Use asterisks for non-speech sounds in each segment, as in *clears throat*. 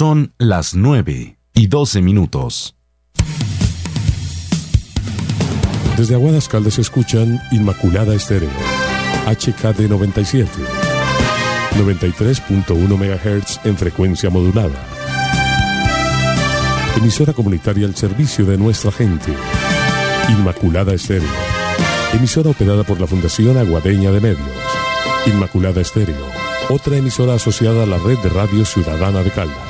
Son las 9 y 12 minutos. Desde Aguadas Caldas escuchan Inmaculada Estéreo, HKD 97, 93.1 MHz en frecuencia modulada. Emisora comunitaria al servicio de nuestra gente. Inmaculada Estéreo. Emisora operada por la Fundación Aguadeña de Medios. Inmaculada Estéreo. Otra emisora asociada a la red de radio ciudadana de Caldas.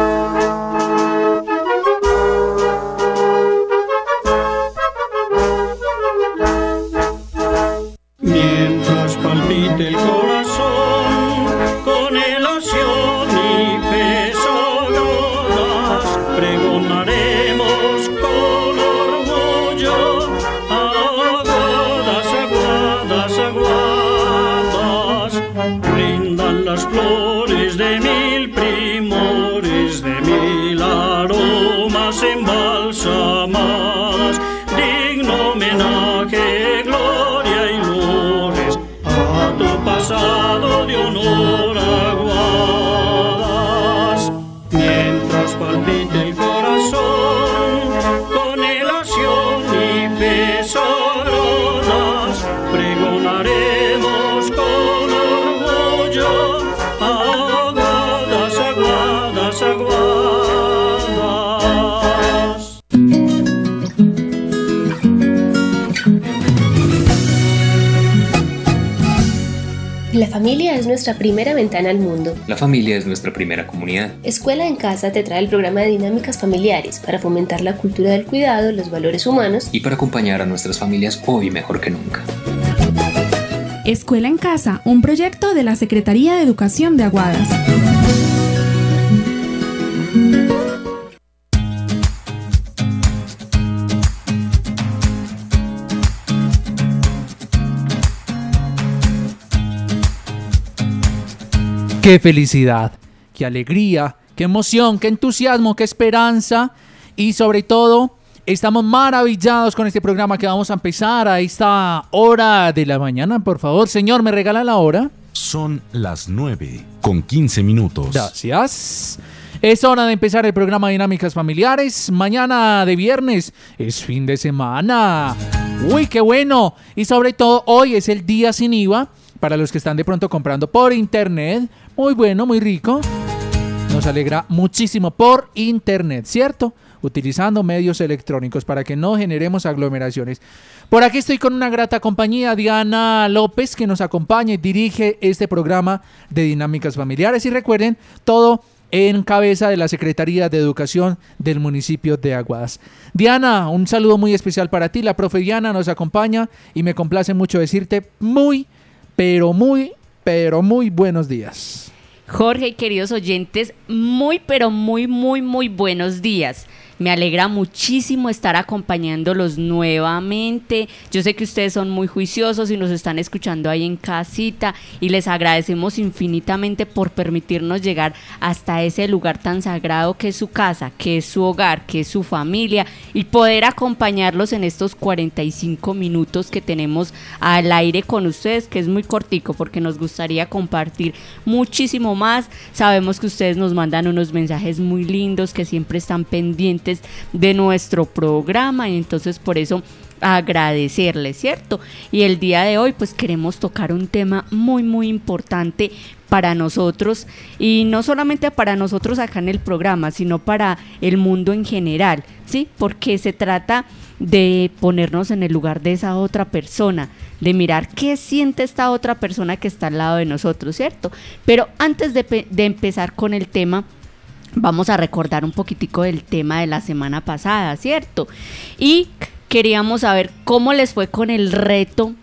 Nuestra primera ventana al mundo. La familia es nuestra primera comunidad. Escuela en Casa te trae el programa de dinámicas familiares para fomentar la cultura del cuidado, los valores humanos Y para acompañar a nuestras familias hoy mejor que nunca. Escuela en Casa, un proyecto de la Secretaría de Educación de Aguadas. Qué felicidad, qué alegría, qué emoción, qué entusiasmo, qué esperanza y sobre todo estamos maravillados con este programa que vamos a empezar a esta hora de la mañana. Por favor, señor, ¿me regala la hora? Son las 9 con 15 minutos. Gracias. Es hora de empezar el programa Dinámicas Familiares. Mañana de viernes es fin de semana. Uy, qué bueno. Y sobre todo hoy es el día sin IVA para los que están de pronto comprando por internet. Muy bueno, muy rico. Nos alegra muchísimo por internet, ¿cierto? Utilizando medios electrónicos para que no generemos aglomeraciones. Por aquí estoy con una grata compañía, Diana López, que nos acompaña y dirige este programa de dinámicas familiares. Y recuerden, todo en cabeza de la Secretaría de Educación del municipio de Aguadas. Diana, un saludo muy especial para ti. La profe Diana nos acompaña y me complace mucho decirte muy, pero muy, pero muy buenos días. Jorge y queridos oyentes, muy pero muy muy muy buenos días. Me alegra muchísimo estar acompañándolos nuevamente. Yo sé que ustedes son muy juiciosos y nos están escuchando ahí en casita y les agradecemos infinitamente por permitirnos llegar hasta ese lugar tan sagrado que es su casa, que es su hogar, que es su familia y poder acompañarlos en estos 45 minutos que tenemos al aire con ustedes, que es muy cortico porque nos gustaría compartir muchísimo más. Sabemos que ustedes nos mandan unos mensajes muy lindos que siempre están pendientes de nuestro programa y entonces por eso agradecerles, ¿cierto? Y el día de hoy pues queremos tocar un tema muy muy importante para nosotros y no solamente para nosotros acá en el programa, sino para el mundo en general, ¿sí? Porque se trata de ponernos en el lugar de esa otra persona, de mirar qué siente esta otra persona que está al lado de nosotros, ¿cierto? Pero antes de, de empezar con el tema, vamos a recordar un poquitico del tema de la semana pasada, ¿cierto? Y queríamos saber cómo les fue con el reto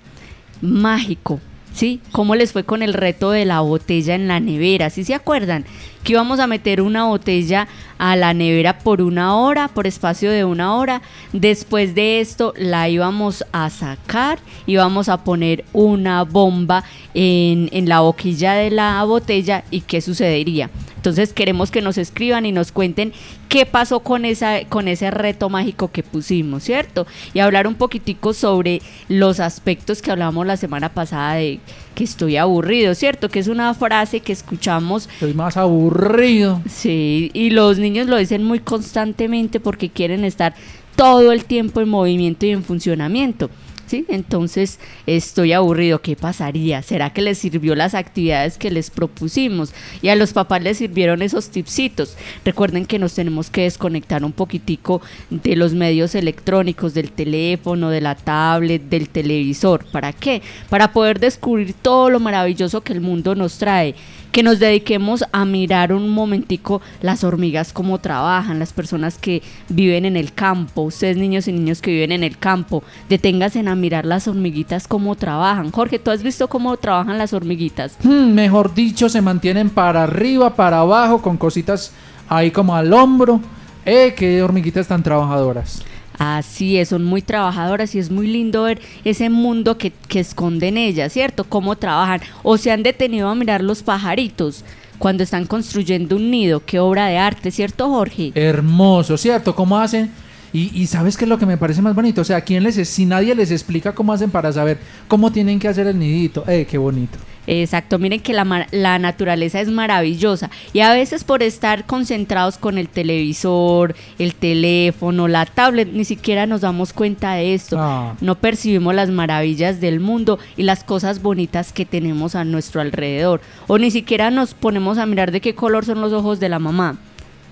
mágico, ¿sí? ¿Cómo les fue con el reto de la botella en la nevera? ¿Sí se acuerdan? Que íbamos a meter una botella a la nevera por una hora, por espacio de una hora. Después de esto la íbamos a sacar, íbamos a poner una bomba en, en la boquilla de la botella y ¿qué sucedería? Entonces queremos que nos escriban y nos cuenten qué pasó con, esa, con ese reto mágico que pusimos, ¿cierto? Y hablar un poquitico sobre los aspectos que hablamos la semana pasada de que estoy aburrido, ¿cierto? Que es una frase que escuchamos. Estoy más aburrido. Sí, y los niños lo dicen muy constantemente porque quieren estar todo el tiempo en movimiento y en funcionamiento. ¿Sí? Entonces estoy aburrido, ¿qué pasaría? ¿Será que les sirvió las actividades que les propusimos? Y a los papás les sirvieron esos tipsitos. Recuerden que nos tenemos que desconectar un poquitico de los medios electrónicos, del teléfono, de la tablet, del televisor. ¿Para qué? Para poder descubrir todo lo maravilloso que el mundo nos trae que nos dediquemos a mirar un momentico las hormigas cómo trabajan, las personas que viven en el campo, ustedes niños y niños que viven en el campo, deténganse a mirar las hormiguitas cómo trabajan. Jorge, ¿tú has visto cómo trabajan las hormiguitas? Hmm, mejor dicho, se mantienen para arriba, para abajo, con cositas ahí como al hombro. Eh, qué hormiguitas tan trabajadoras. Así es, son muy trabajadoras y es muy lindo ver ese mundo que, que esconden ellas, ¿cierto? Cómo trabajan. O se han detenido a mirar los pajaritos cuando están construyendo un nido. Qué obra de arte, ¿cierto, Jorge? Hermoso, ¿cierto? ¿Cómo hacen? Y, y sabes qué es lo que me parece más bonito. O sea, ¿quién les es- si nadie les explica cómo hacen para saber cómo tienen que hacer el nidito. Eh, qué bonito. Exacto, miren que la, la naturaleza es maravillosa y a veces por estar concentrados con el televisor, el teléfono, la tablet, ni siquiera nos damos cuenta de esto. Ah. No percibimos las maravillas del mundo y las cosas bonitas que tenemos a nuestro alrededor. O ni siquiera nos ponemos a mirar de qué color son los ojos de la mamá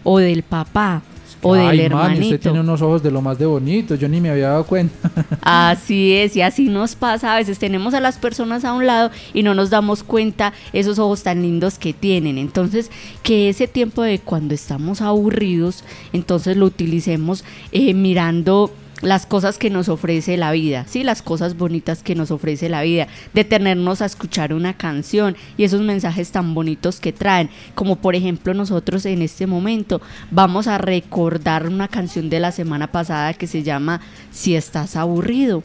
o del papá o del Ay, man, hermanito. usted tiene unos ojos de lo más de bonitos. Yo ni me había dado cuenta. *laughs* Así es, y así nos pasa. A veces tenemos a las personas a un lado y no nos damos cuenta esos ojos tan lindos que tienen. Entonces, que ese tiempo de cuando estamos aburridos, entonces lo utilicemos eh, mirando las cosas que nos ofrece la vida, sí, las cosas bonitas que nos ofrece la vida, detenernos a escuchar una canción y esos mensajes tan bonitos que traen, como por ejemplo nosotros en este momento vamos a recordar una canción de la semana pasada que se llama Si estás aburrido.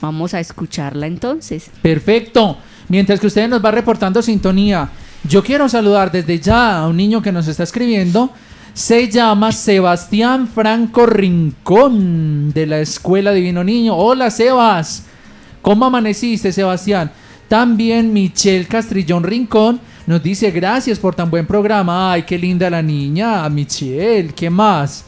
Vamos a escucharla entonces. Perfecto. Mientras que usted nos va reportando sintonía, yo quiero saludar desde ya a un niño que nos está escribiendo. Se llama Sebastián Franco Rincón de la Escuela Divino Niño. Hola Sebas. ¿Cómo amaneciste Sebastián? También Michelle Castrillón Rincón nos dice gracias por tan buen programa. Ay, qué linda la niña. Michelle, ¿qué más?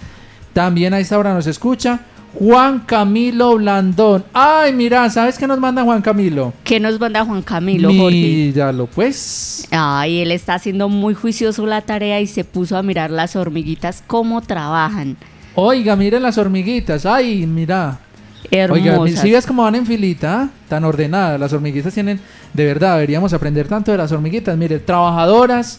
También a esta hora nos escucha Juan Camilo Blandón. Ay, mira, ¿sabes qué nos manda Juan Camilo? ¿Qué nos manda Juan Camilo, Jorge? Míralo, pues. Ay, él está haciendo muy juicioso la tarea y se puso a mirar las hormiguitas cómo trabajan. Oiga, miren las hormiguitas. Ay, mira. Oiga, Hermosas. si ves cómo van en filita, tan ordenadas. Las hormiguitas tienen, de verdad, deberíamos aprender tanto de las hormiguitas. Mire, trabajadoras,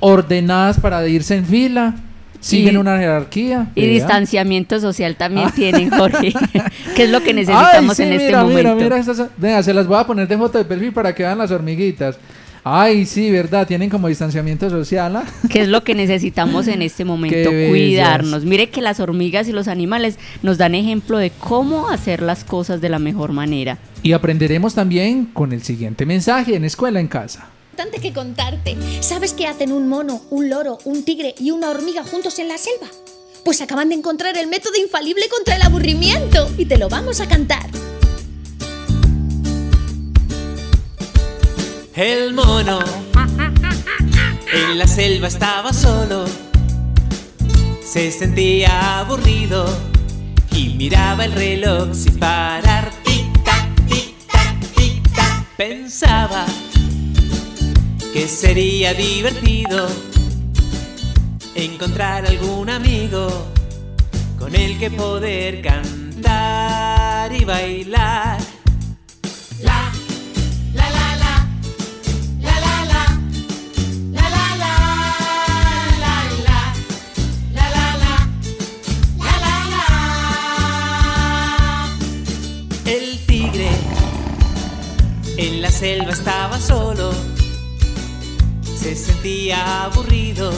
ordenadas para irse en fila, siguen una jerarquía. Y vea. distanciamiento social también tienen, Jorge. *laughs* que es lo que Ay, necesitamos sí, en este mira, momento. Mira, mira, estas- vea, se las voy a poner de foto de perfil para que vean las hormiguitas. Ay, sí, verdad, tienen como distanciamiento social. ¿ah? que es lo que necesitamos en este *laughs* momento, cuidarnos. Mire que las hormigas y los animales nos dan ejemplo de cómo hacer las cosas de la mejor manera. Y aprenderemos también con el siguiente mensaje en Escuela en Casa. Importante que contarte. ¿Sabes qué hacen un mono, un loro, un tigre y una hormiga juntos en la selva? Pues acaban de encontrar el método infalible contra el aburrimiento y te lo vamos a cantar. El mono en la selva estaba solo, se sentía aburrido y miraba el reloj sin parar. Tic tac, tic tac, tic tac. Pensaba que sería divertido encontrar algún amigo con el que poder cantar y bailar. La, la, la, la. La la la, la la la, la la, la la la, la la la. El tigre en la selva estaba solo, se sentía aburrido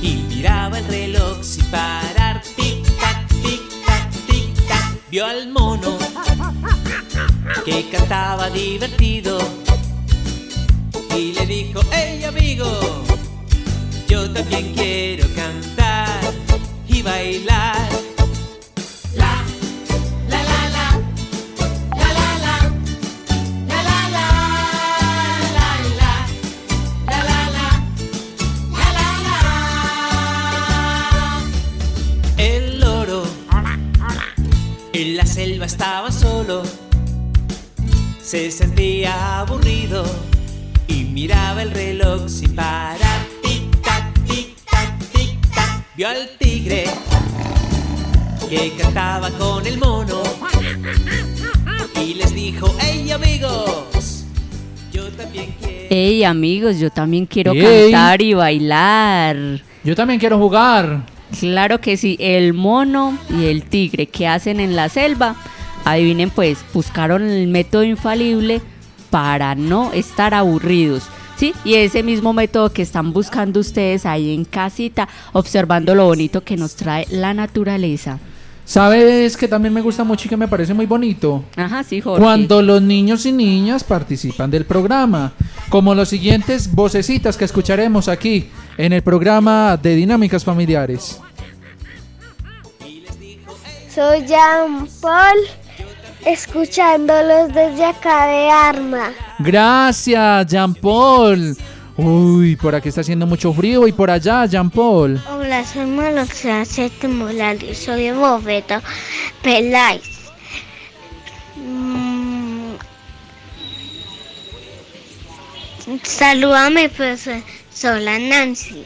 y miraba el reloj sin parar. Tic tac, tic tac, tic tac. Vio al mono que cantaba divertido y le dijo, hey amigo, Yo también quiero cantar y bailar. Se sentía aburrido y miraba el reloj sin parar. Tic tac, tic tac, tic tac. Vio al tigre que cantaba con el mono y les dijo: ¡Hey amigos! Yo también quiero. Hey amigos, yo también quiero cantar y bailar. Yo también quiero jugar. Claro que sí, el mono y el tigre que hacen en la selva, adivinen pues, buscaron el método infalible para no estar aburridos. ¿Sí? Y ese mismo método que están buscando ustedes ahí en casita, observando lo bonito que nos trae la naturaleza. ¿Sabes que también me gusta mucho y que me parece muy bonito? Ajá, sí, Jorge. Cuando los niños y niñas participan del programa, como los siguientes vocecitas que escucharemos aquí en el programa de Dinámicas Familiares. Soy Jean Paul, escuchándolos desde acá de Arma. Gracias, Jean Paul. Uy, por aquí está haciendo mucho frío y por allá, Jean Paul. Hola, soy Maloxa Morales, soy de Bofeto Peláez. Mm. Salúdame, pues, soy la Nancy.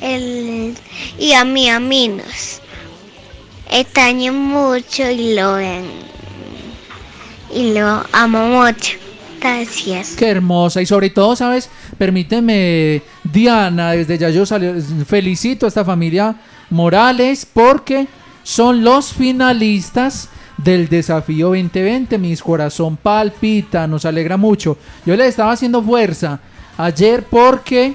El, y a mi aminos. Extraño mucho y lo ven. Y lo amo mucho. Gracias. Qué hermosa y sobre todo, ¿sabes? Permíteme, Diana, desde ya yo salió- felicito a esta familia Morales porque son los finalistas del desafío 2020. Mis corazón palpita, nos alegra mucho. Yo les estaba haciendo fuerza ayer porque,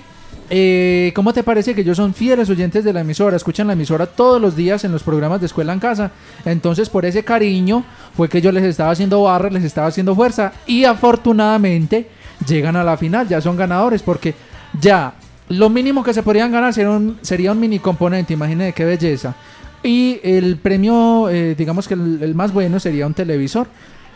eh, ¿cómo te parece que ellos son fieles oyentes de la emisora? Escuchan la emisora todos los días en los programas de escuela en casa. Entonces, por ese cariño fue que yo les estaba haciendo barra, les estaba haciendo fuerza y afortunadamente llegan a la final, ya son ganadores porque ya lo mínimo que se podrían ganar sería un, mini componente, imagínense qué belleza. Y el premio, eh, digamos que el, el más bueno sería un televisor.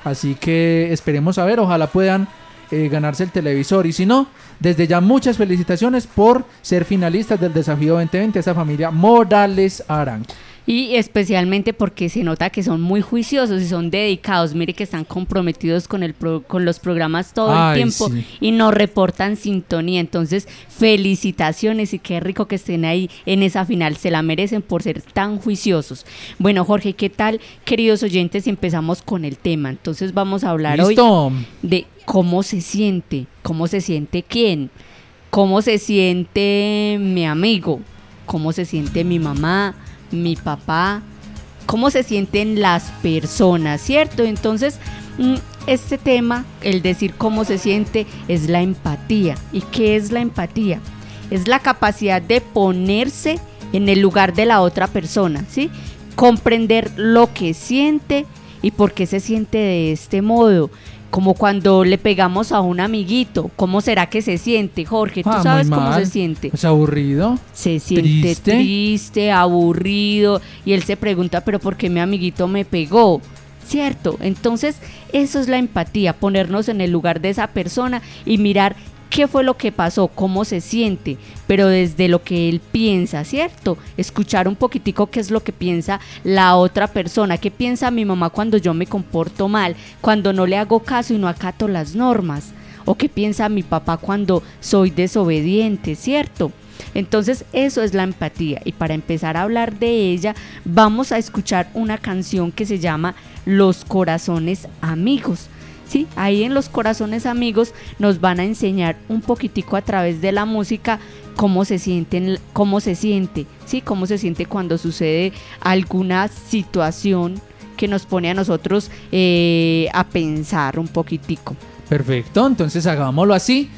Así que esperemos a ver, ojalá puedan eh, ganarse el televisor. Y si no, desde ya muchas felicitaciones por ser finalistas del desafío 2020 a esta familia Morales Arango. Y especialmente porque se nota que son muy juiciosos y son dedicados. Mire que están comprometidos con, el pro- con los programas todo Ay, el tiempo sí. y nos reportan sintonía. Entonces, felicitaciones y qué rico que estén ahí en esa final. Se la merecen por ser tan juiciosos. Bueno, Jorge, ¿qué tal, queridos oyentes? Empezamos con el tema. Entonces, vamos a hablar Listo. hoy de cómo se siente. ¿Cómo se siente quién? ¿Cómo se siente mi amigo? ¿Cómo se siente mi mamá? mi papá, cómo se sienten las personas, ¿cierto? Entonces, mm, este tema, el decir cómo se siente, es la empatía. ¿Y qué es la empatía? Es la capacidad de ponerse en el lugar de la otra persona, ¿sí? Comprender lo que siente y por qué se siente de este modo. Como cuando le pegamos a un amiguito, ¿cómo será que se siente, Jorge? ¿Tú Ah, sabes cómo se siente? ¿Es aburrido? se siente ¿Triste? triste. aburrido y él se pregunta, pero ¿por qué mi amiguito me pegó? ¿Cierto? Entonces, eso es la empatía, ponernos en el lugar de esa persona y mirar qué fue lo que pasó, cómo se siente, pero desde lo que él piensa, ¿cierto? Escuchar un poquitico qué es lo que piensa la otra persona, qué piensa mi mamá cuando yo me comporto mal, cuando no le hago caso y no acato las normas, o qué piensa mi papá cuando soy desobediente, ¿cierto? Entonces eso es la empatía y para empezar a hablar de ella vamos a escuchar una canción que se llama Los Corazones Amigos. Sí, ahí en Los Corazones Amigos nos van a enseñar un poquitico a través de la música cómo se sienten, cómo se siente, sí, cómo se siente cuando sucede alguna situación que nos pone a nosotros eh, a pensar un poquitico. Perfecto, entonces hagámoslo así.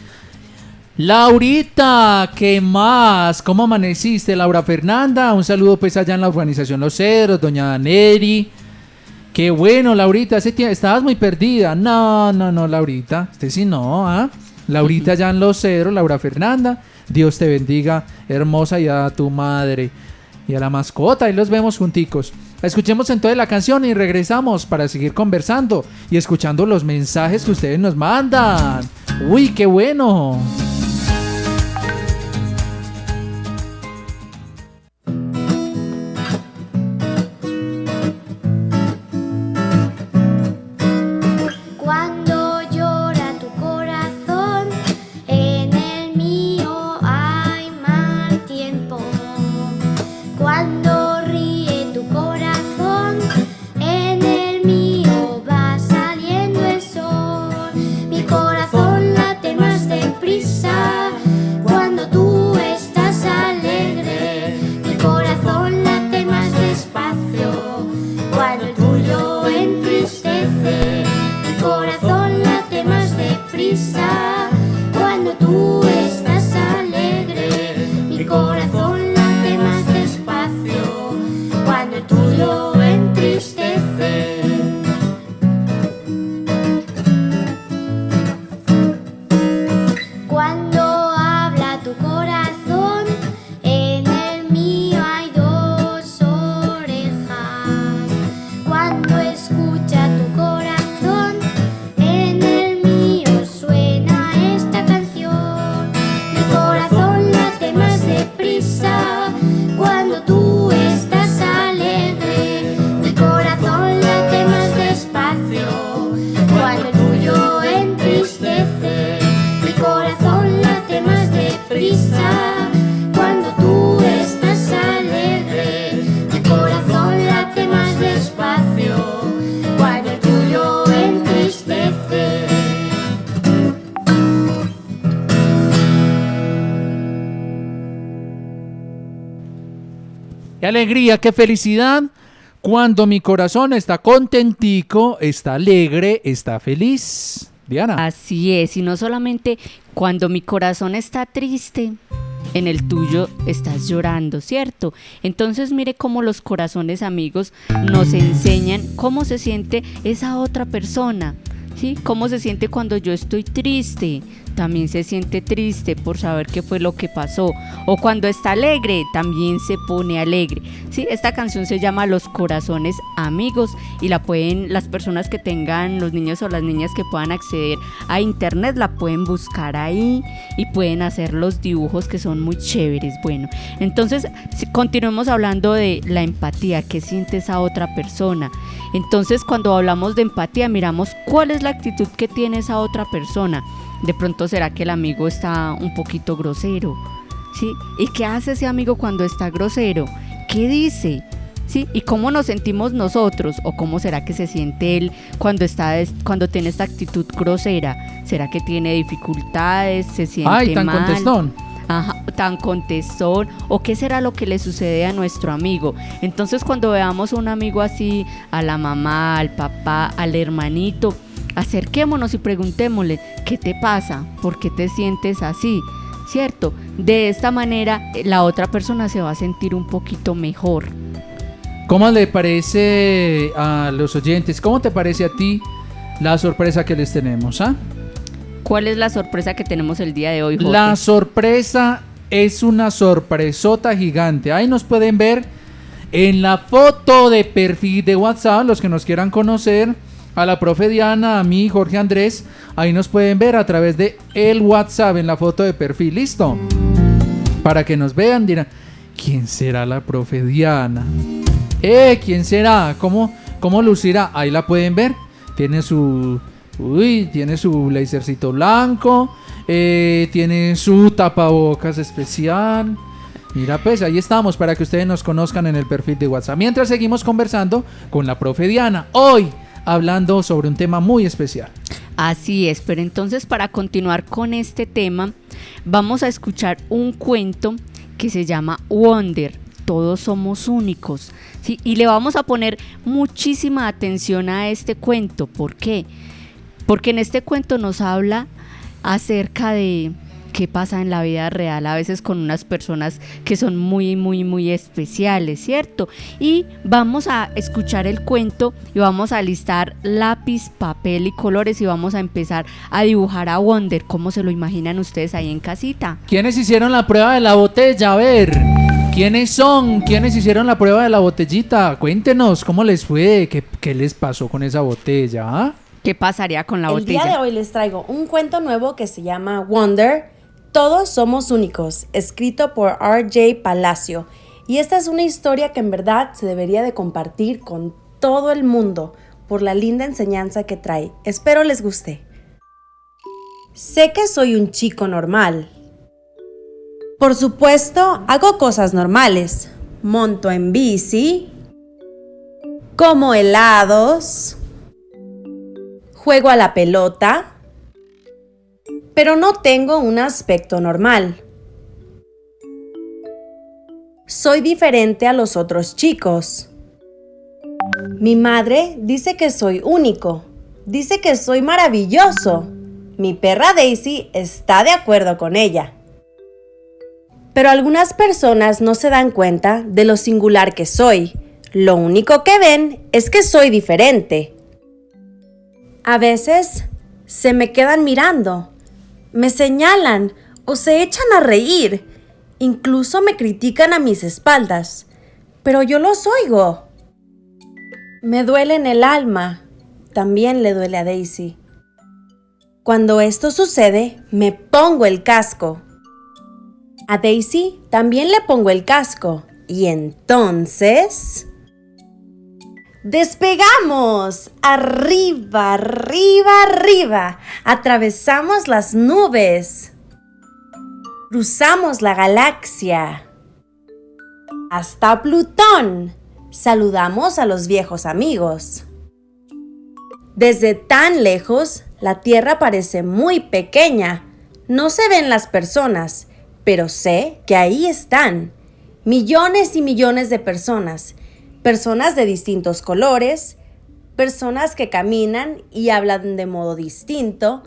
Laurita, ¿qué más? ¿Cómo amaneciste, Laura Fernanda? Un saludo pues allá en la organización Los Cedros, doña Daneri. Qué bueno, Laurita, estabas muy perdida. No, no, no, Laurita, usted sí no, ¿ah? Laurita allá en Los Cedros, Laura Fernanda, Dios te bendiga, hermosa, y a tu madre y a la mascota. Y los vemos junticos. Escuchemos entonces la canción y regresamos para seguir conversando y escuchando los mensajes que ustedes nos mandan. Uy, qué bueno. Qué alegría, qué felicidad. Cuando mi corazón está contentico, está alegre, está feliz. Diana. Así es, y no solamente cuando mi corazón está triste, en el tuyo estás llorando, ¿cierto? Entonces mire cómo los corazones amigos nos enseñan cómo se siente esa otra persona, ¿sí? Cómo se siente cuando yo estoy triste. También se siente triste por saber qué fue lo que pasó. O cuando está alegre, también se pone alegre. Sí, esta canción se llama Los Corazones Amigos y la pueden, las personas que tengan, los niños o las niñas que puedan acceder a internet, la pueden buscar ahí y pueden hacer los dibujos que son muy chéveres. Bueno, entonces continuemos hablando de la empatía, qué siente esa otra persona. Entonces cuando hablamos de empatía, miramos cuál es la actitud que tiene esa otra persona. De pronto será que el amigo está un poquito grosero. ¿Sí? ¿Y qué hace ese amigo cuando está grosero? ¿Qué dice? ¿Sí? ¿Y cómo nos sentimos nosotros? ¿O cómo será que se siente él cuando está cuando tiene esta actitud grosera? ¿Será que tiene dificultades? ¿Se siente Ay, tan mal? contestón. Ajá, tan contestón o qué será lo que le sucede a nuestro amigo. Entonces cuando veamos a un amigo así, a la mamá, al papá, al hermanito, acerquémonos y preguntémosle, ¿qué te pasa? ¿Por qué te sientes así? ¿Cierto? De esta manera eh, la otra persona se va a sentir un poquito mejor. ¿Cómo le parece a los oyentes? ¿Cómo te parece a ti la sorpresa que les tenemos? ah? ¿Cuál es la sorpresa que tenemos el día de hoy, Jorge? La sorpresa es una sorpresota gigante. Ahí nos pueden ver en la foto de perfil de WhatsApp, los que nos quieran conocer, a la profe Diana, a mí, Jorge Andrés, ahí nos pueden ver a través de el WhatsApp en la foto de perfil. ¿Listo? Para que nos vean, dirán, ¿quién será la profe Diana? Eh, ¿quién será? ¿Cómo, cómo lucirá? Ahí la pueden ver. Tiene su... Uy, tiene su blazercito blanco. eh, tiene su tapabocas especial. Mira, pues ahí estamos para que ustedes nos conozcan en el perfil de WhatsApp. Mientras seguimos conversando con la profe Diana. Hoy hablando sobre un tema muy especial. Así es, pero entonces para continuar con este tema, vamos a escuchar un cuento que se llama Wonder. Todos somos únicos. ¿sí? Y le vamos a poner muchísima atención a este cuento. ¿Por qué? Porque en este cuento nos habla acerca de qué pasa en la vida real, a veces con unas personas que son muy, muy, muy especiales, ¿cierto? Y vamos a escuchar el cuento y vamos a listar lápiz, papel y colores y vamos a empezar a dibujar a Wonder. ¿Cómo se lo imaginan ustedes ahí en casita? ¿Quiénes hicieron la prueba de la botella? A ver. ¿Quiénes son? ¿Quiénes hicieron la prueba de la botellita? Cuéntenos, ¿cómo les fue? ¿Qué, qué les pasó con esa botella? ¿Qué pasaría con la El botella? día de hoy les traigo un cuento nuevo que se llama Wonder. Todos somos únicos, escrito por R.J. Palacio. Y esta es una historia que en verdad se debería de compartir con todo el mundo por la linda enseñanza que trae. Espero les guste. Sé que soy un chico normal. Por supuesto, hago cosas normales. Monto en bici, como helados, juego a la pelota, pero no tengo un aspecto normal. Soy diferente a los otros chicos. Mi madre dice que soy único. Dice que soy maravilloso. Mi perra Daisy está de acuerdo con ella. Pero algunas personas no se dan cuenta de lo singular que soy. Lo único que ven es que soy diferente. A veces se me quedan mirando, me señalan o se echan a reír. Incluso me critican a mis espaldas. Pero yo los oigo. Me duele en el alma. También le duele a Daisy. Cuando esto sucede, me pongo el casco. A Daisy también le pongo el casco. Y entonces... ¡Despegamos! Arriba, arriba, arriba. Atravesamos las nubes. Cruzamos la galaxia. Hasta Plutón. Saludamos a los viejos amigos. Desde tan lejos, la Tierra parece muy pequeña. No se ven las personas, pero sé que ahí están. Millones y millones de personas. Personas de distintos colores, personas que caminan y hablan de modo distinto,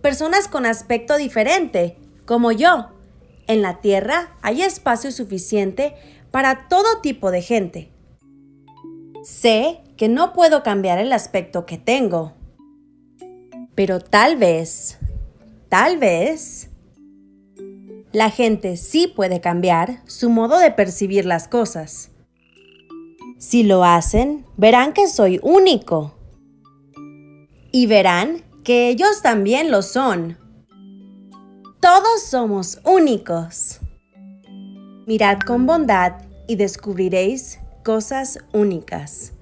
personas con aspecto diferente, como yo. En la Tierra hay espacio suficiente para todo tipo de gente. Sé que no puedo cambiar el aspecto que tengo, pero tal vez, tal vez, la gente sí puede cambiar su modo de percibir las cosas. Si lo hacen, verán que soy único. Y verán que ellos también lo son. Todos somos únicos. Mirad con bondad y descubriréis cosas únicas.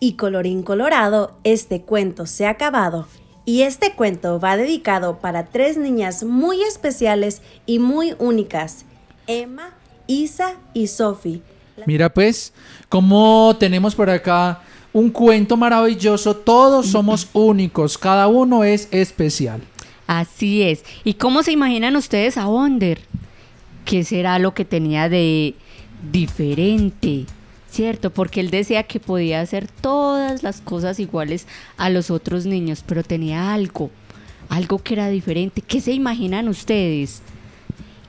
Y colorín colorado, este cuento se ha acabado. Y este cuento va dedicado para tres niñas muy especiales y muy únicas. Emma, Isa y Sophie. Mira pues, como tenemos por acá un cuento maravilloso, todos somos *clears throat* únicos, cada uno es especial. Así es. ¿Y cómo se imaginan ustedes a Wonder? ¿Qué será lo que tenía de diferente? ¿Cierto? Porque él decía que podía hacer todas las cosas iguales a los otros niños, pero tenía algo, algo que era diferente. ¿Qué se imaginan ustedes?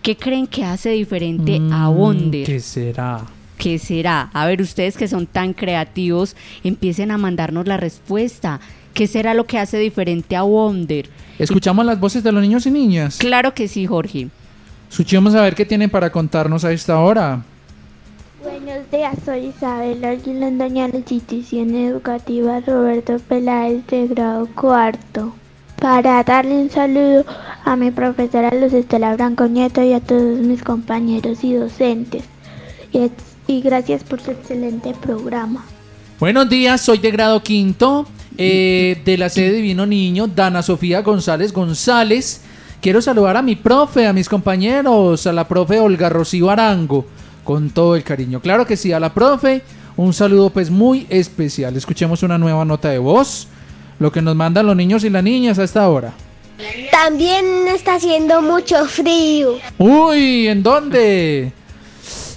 ¿Qué creen que hace diferente a Mm, Wonder? ¿Qué será? ¿Qué será? A ver, ustedes que son tan creativos, empiecen a mandarnos la respuesta. ¿Qué será lo que hace diferente a Wonder? ¿Escuchamos las voces de los niños y niñas? Claro que sí, Jorge. Escuchemos a ver qué tienen para contarnos a esta hora. Buenos días, soy Isabel Arguilandaña, la institución educativa Roberto Peláez de grado cuarto. Para darle un saludo a mi profesora Luz Estela Branco Nieto y a todos mis compañeros y docentes. Y, y gracias por su excelente programa. Buenos días, soy de grado quinto eh, de la sede Divino Niño, Dana Sofía González González. Quiero saludar a mi profe, a mis compañeros, a la profe Olga Rocío Arango, con todo el cariño. Claro que sí, a la profe, un saludo pues muy especial. Escuchemos una nueva nota de voz, lo que nos mandan los niños y las niñas a esta hora. También está haciendo mucho frío. Uy, ¿en dónde?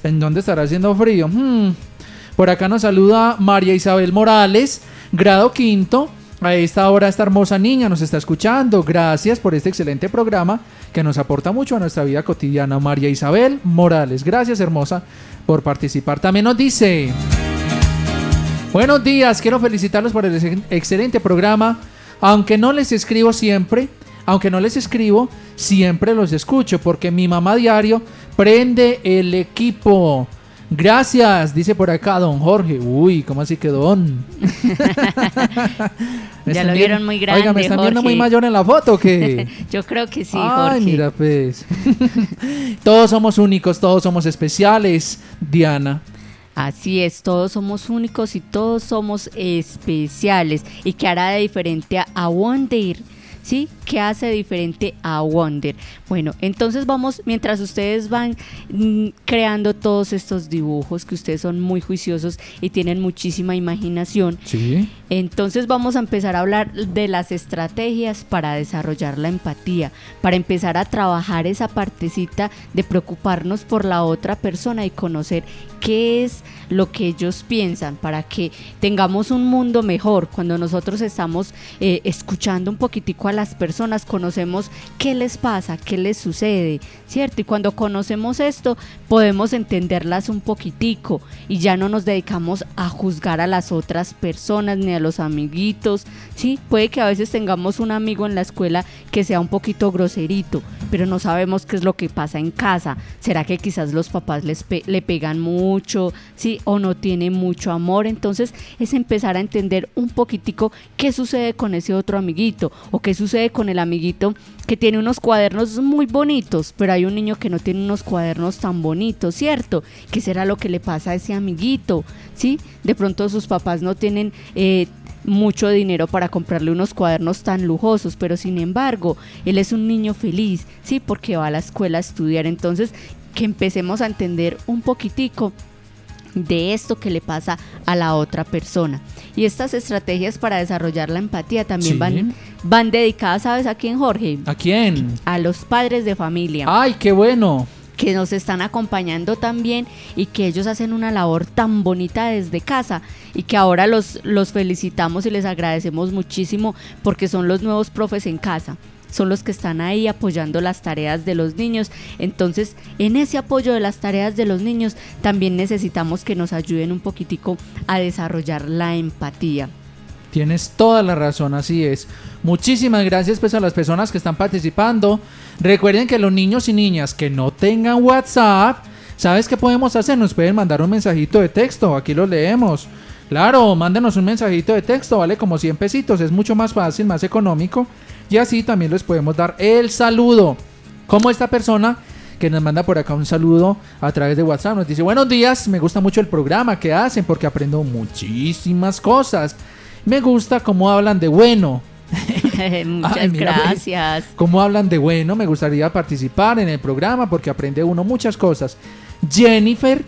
¿En dónde estará haciendo frío? Hmm. Por acá nos saluda María Isabel Morales, grado quinto, A esta hora esta hermosa niña nos está escuchando. Gracias por este excelente programa que nos aporta mucho a nuestra vida cotidiana. María Isabel Morales. Gracias hermosa por participar. También nos dice... Buenos días, quiero felicitarlos por el ex- excelente programa. Aunque no les escribo siempre, aunque no les escribo, siempre los escucho porque mi mamá diario prende el equipo. Gracias, dice por acá don Jorge. Uy, ¿cómo así que don? *laughs* Ya lo vieron muy grande, Oiga, ¿me están viendo muy mayor en la foto o qué? *laughs* Yo creo que sí, Ay, Jorge. mira pues. *laughs* todos somos únicos, todos somos especiales, Diana. Así es, todos somos únicos y todos somos especiales. ¿Y qué hará de diferente a, a Wonder? ¿Sí? ¿Qué hace diferente a Wonder? Bueno, entonces vamos, mientras ustedes van mm, creando todos estos dibujos, que ustedes son muy juiciosos y tienen muchísima imaginación, Sí. entonces vamos a empezar a hablar de las estrategias para desarrollar la empatía, para empezar a trabajar esa partecita de preocuparnos por la otra persona y conocer qué es lo que ellos piensan para que tengamos un mundo mejor. Cuando nosotros estamos eh, escuchando un poquitico a las personas, conocemos qué les pasa, qué les sucede, ¿cierto? Y cuando conocemos esto, podemos entenderlas un poquitico y ya no nos dedicamos a juzgar a las otras personas ni a los amiguitos, ¿sí? Puede que a veces tengamos un amigo en la escuela que sea un poquito groserito, pero no sabemos qué es lo que pasa en casa. ¿Será que quizás los papás les pe- le pegan mucho, ¿sí? O no tiene mucho amor. Entonces es empezar a entender un poquitico qué sucede con ese otro amiguito o qué sucede con el amiguito que tiene unos cuadernos muy bonitos, pero hay un niño que no tiene unos cuadernos tan bonitos, ¿cierto? ¿Qué será lo que le pasa a ese amiguito? ¿Sí? De pronto sus papás no tienen... eh, mucho dinero para comprarle unos cuadernos tan lujosos, pero sin embargo, él es un niño feliz, sí, porque va a la escuela a estudiar. Entonces, que empecemos a entender un poquitico de esto que le pasa a la otra persona. Y estas estrategias para desarrollar la empatía también Sí. van, van dedicadas, ¿sabes a quién, Jorge? ¿A quién? A los padres de familia Ay, qué bueno. que nos están acompañando también y que ellos hacen una labor tan bonita desde casa y que ahora los, los felicitamos y les agradecemos muchísimo porque son los nuevos profes en casa. Son los que están ahí apoyando las tareas de los niños. Entonces, en ese apoyo de las tareas de los niños, también necesitamos que nos ayuden un poquitico a desarrollar la empatía. Tienes toda la razón, así es. Muchísimas gracias pues a las personas que están participando. Recuerden que los niños y niñas que no tengan WhatsApp, ¿sabes qué podemos hacer? Nos pueden mandar un mensajito de texto, aquí lo leemos. Claro, mándenos un mensajito de texto, vale como 100 pesitos, es mucho más fácil, más económico. Y así también les podemos dar el saludo. Como esta persona que nos manda por acá un saludo a través de WhatsApp. Nos dice, buenos días, me gusta mucho el programa que hacen porque aprendo muchísimas cosas. Me gusta cómo hablan de bueno. *laughs* Muchas Ay, mira, gracias. Cómo hablan de bueno, me gustaría participar en el programa porque aprende uno muchas cosas. Jennifer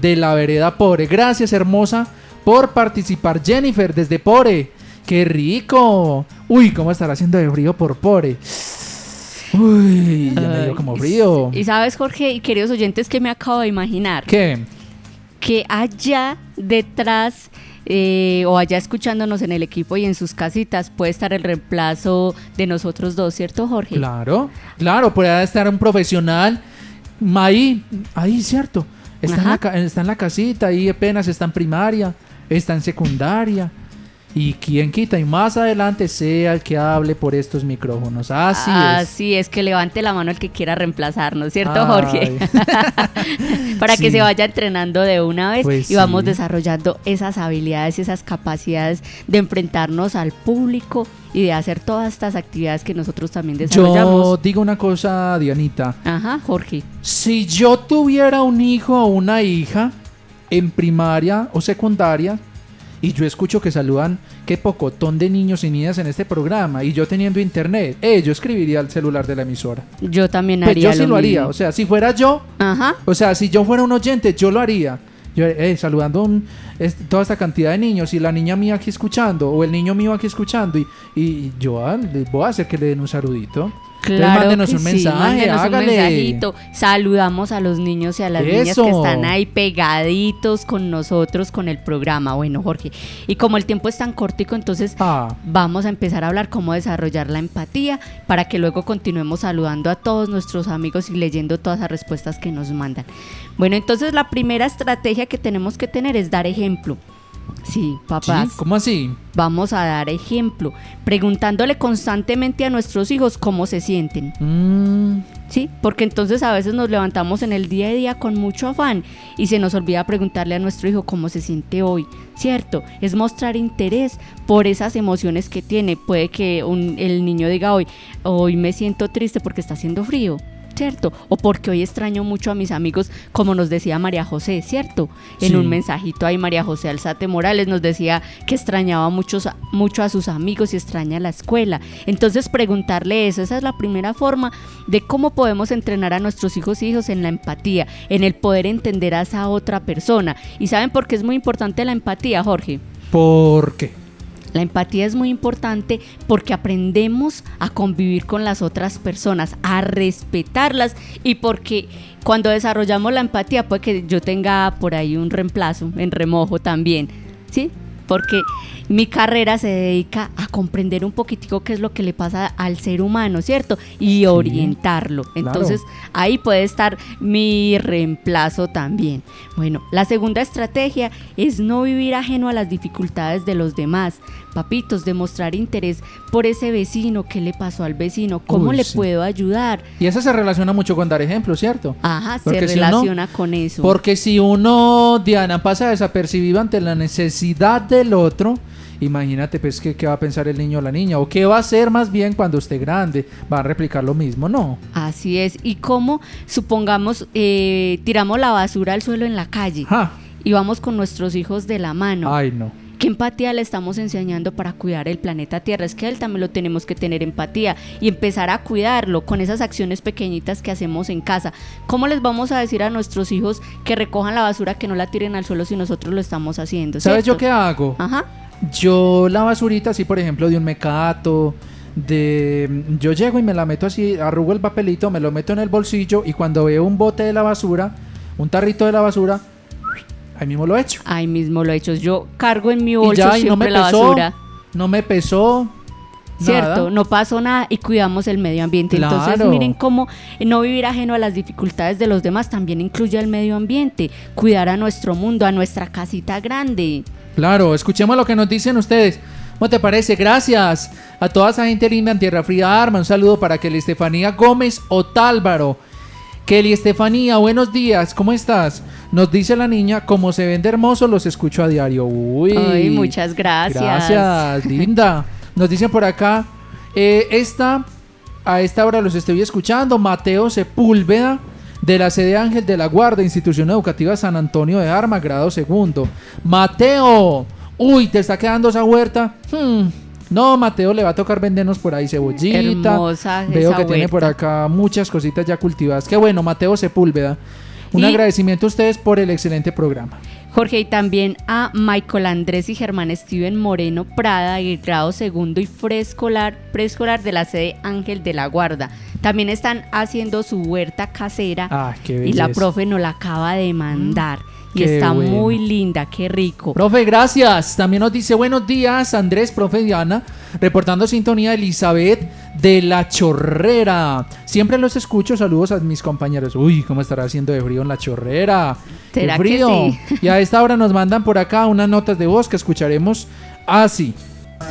de la vereda Pore, gracias hermosa por participar. Jennifer desde Pore, qué rico. Uy, cómo estará haciendo de frío por Pore. Uy, ya me dio como frío. Y sabes, Jorge y queridos oyentes, que me acabo de imaginar. ¿Qué? que allá detrás eh, o allá escuchándonos en el equipo y en sus casitas puede estar el reemplazo de nosotros dos, ¿cierto, Jorge? Claro, claro, puede estar un profesional ahí, ahí, cierto. Está en, la, está en la casita, ahí apenas está en primaria, está en secundaria. Y quien quita, y más adelante sea el que hable por estos micrófonos. Así es. Así es, que levante la mano el que quiera reemplazarnos, ¿cierto, Ay. Jorge? *laughs* Para que se vaya entrenando de una vez Pues y vamos sí. desarrollando esas habilidades y esas capacidades de enfrentarnos al público y de hacer todas estas actividades que nosotros también Yo desarrollamos. digo una cosa, Dianita. Ajá, Jorge. Si yo tuviera un hijo o una hija en primaria o secundaria y yo escucho que saludan qué pocotón de niños y niñas en este programa y yo teniendo internet, eh, yo escribiría al celular de la emisora. Yo también Pues haría yo sí lo haría, mismo. o sea, si fuera yo, Ajá. o sea, si yo fuera un oyente, yo lo haría. Yo, eh, saludando un- es- toda esta cantidad de niños y la niña mía aquí escuchando o el niño mío aquí escuchando y, y yo ah, les voy a hacer que le den un saludito. Claro mándenos que un sí, mensaje, mándenos un mensajito. Saludamos a los niños y a las niñas que están ahí pegaditos con nosotros con el programa. Bueno, Jorge, y como el tiempo es tan cortico, entonces Ah. vamos a empezar a hablar cómo desarrollar la empatía para que luego continuemos saludando a todos nuestros amigos y leyendo todas las respuestas que nos mandan. Bueno, entonces la primera estrategia que tenemos que tener es dar ejemplo. Sí, papás. ¿Sí? ¿Cómo así? Vamos a dar ejemplo, preguntándole constantemente a nuestros hijos cómo se sienten. Mm, Sí, porque entonces a veces nos levantamos en el día a día con mucho afán y se nos olvida preguntarle a nuestro hijo cómo se siente hoy, ¿cierto? Es mostrar interés por esas emociones que tiene. Puede que un- el niño diga hoy, hoy me siento triste porque está haciendo frío. ¿Cierto? O porque hoy extraño mucho a mis amigos, como nos decía María José, ¿cierto? En Sí. un mensajito ahí María José Alzate Morales nos decía que extrañaba muchos, mucho a sus amigos y extraña la escuela. Entonces preguntarle eso, esa es la primera forma de cómo podemos entrenar a nuestros hijos y hijos en la empatía, en el poder entender a esa otra persona. ¿Y saben por qué es muy importante la empatía, Jorge? ¿Por qué? La empatía es muy importante porque aprendemos a convivir con las otras personas, a respetarlas y porque cuando desarrollamos la empatía puede que yo tenga por ahí un reemplazo en remojo también, ¿sí? Porque mi carrera se dedica a comprender un poquitico qué es lo que le pasa al ser humano, ¿cierto? Y orientarlo. Entonces ahí puede estar mi reemplazo también. Bueno, la segunda estrategia es no vivir ajeno a las dificultades de los demás. Papitos, demostrar interés por ese vecino, qué le pasó al vecino, cómo Uy, le sí. puedo ayudar. Y eso se relaciona mucho con dar ejemplo, ¿cierto? Ajá, Porque se si uno- relaciona con eso. Porque si uno, Diana, pasa desapercibido ante la necesidad del otro, imagínate pues qué, qué va a pensar el niño o la niña, o qué va a hacer más bien cuando esté grande, va a replicar lo mismo, ¿no? Así es. Y como, supongamos, eh, tiramos la basura al suelo en la calle y vamos con nuestros hijos de la mano. Ay, no. ¿Qué empatía le estamos enseñando para cuidar el planeta Tierra? Es que él también lo tenemos que tener empatía y empezar a cuidarlo con esas acciones pequeñitas que hacemos en casa. ¿Cómo les vamos a decir a nuestros hijos que recojan la basura, que no la tiren al suelo si nosotros lo estamos haciendo? ¿Sabes yo qué hago? Ajá. Yo la basurita así, por ejemplo, de un mecato, de... Yo llego y me la meto así, arrugo el papelito, me lo meto en el bolsillo y cuando veo un bote de la basura, un tarrito de la basura, ahí mismo lo echo. Ahí mismo lo he hecho. Yo cargo en mi Y bolso ya, y no siempre me la pesó, basura. no me pesó. ¿Cierto? nada. No pasó nada y cuidamos el medio ambiente. Entonces, miren cómo no vivir ajeno a las dificultades de los demás también incluye el medio ambiente, cuidar a nuestro mundo, a nuestra casita grande. Claro, escuchemos lo que nos dicen ustedes. ¿Cómo te parece? Gracias a toda esa gente linda en Tierra Fría Arma. Un saludo para Kelly Estefanía Gómez Otálvaro. Kelly Estefanía, buenos días, ¿cómo estás? Nos dice la niña, como se ven de hermosos, los escucho a diario. Uy, Ay, muchas gracias. Gracias, *laughs* linda. Nos dicen por acá, eh, esta, a esta hora los estoy escuchando, Mateo Sepúlveda, de la sede Ángel de la Guarda, Institución Educativa San Antonio de Arma, grado segundo. Mateo, uy, ¿te está quedando esa huerta? Hmm, No, Mateo le va a tocar vendernos por ahí cebollita. Hermosa Veo que tiene por acá muchas cositas ya cultivadas. Qué bueno, Mateo Sepúlveda. Un Y- agradecimiento a ustedes por el excelente programa. Jorge, y también a Michael Andrés y Germán Steven Moreno Prada, del grado segundo y preescolar, preescolar de la sede Ángel de la Guarda. También están haciendo su huerta casera Ah, qué y la profe nos la acaba de mandar. y qué está bueno. muy linda, qué rico. Profe, gracias. También nos dice buenos días, Andrés, profe Diana, reportando sintonía Elizabeth de La Chorrera. Siempre los escucho, saludos a mis compañeros. Uy, ¿cómo estará haciendo de frío en La Chorrera? ¡Qué ¿Será que frío! sí? Y a esta hora nos mandan por acá unas notas de voz que escucharemos así.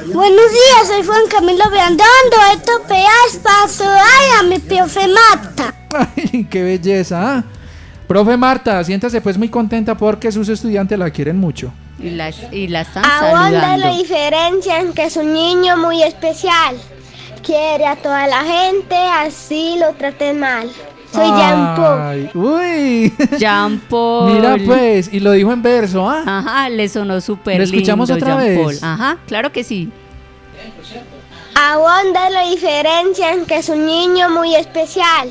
Buenos días, soy Juan Camilo Beandando, esto peas paso, ay, a mi profe Mata. ¡Ay, qué belleza! ¿ah? Profe Marta, siéntase pues muy contenta porque sus estudiantes la quieren mucho. Y la, y la están saludando. la diferencia en que es un niño muy especial. Quiere a toda la gente, así lo traten mal. Soy Jean Paul. Ay, ¡Uy! Jean Paul. *laughs* Mira pues, y lo dijo en verso, ¿ah? Ajá, le sonó súper ¿Lo lindo. escuchamos otra Jean vez? Paul. Ajá, claro que sí. Aguanta la diferencia en que es un niño muy especial.